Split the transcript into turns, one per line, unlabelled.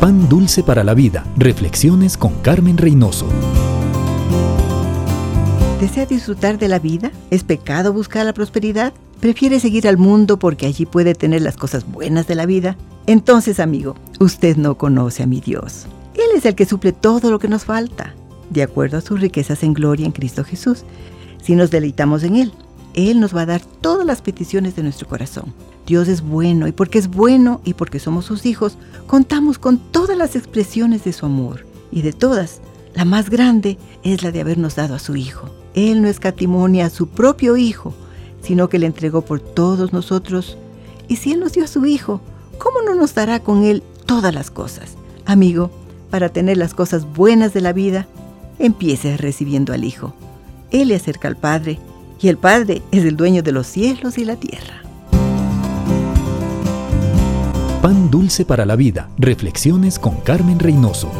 Pan Dulce para la Vida. Reflexiones con Carmen Reynoso.
¿Desea disfrutar de la vida? ¿Es pecado buscar la prosperidad? ¿Prefiere seguir al mundo porque allí puede tener las cosas buenas de la vida? Entonces, amigo, usted no conoce a mi Dios. Él es el que suple todo lo que nos falta, de acuerdo a sus riquezas en gloria en Cristo Jesús. Si nos deleitamos en Él, Él nos va a dar todas las peticiones de nuestro corazón. Dios es bueno y porque es bueno y porque somos sus hijos, contamos con todas las expresiones de su amor. Y de todas, la más grande es la de habernos dado a su Hijo. Él no escatimonia a su propio Hijo, sino que le entregó por todos nosotros. Y si Él nos dio a su Hijo, ¿cómo no nos dará con Él todas las cosas? Amigo, para tener las cosas buenas de la vida, empiece recibiendo al Hijo. Él le acerca al Padre, y el Padre es el dueño de los cielos y la tierra.
Pan Dulce para la Vida. Reflexiones con Carmen Reynoso.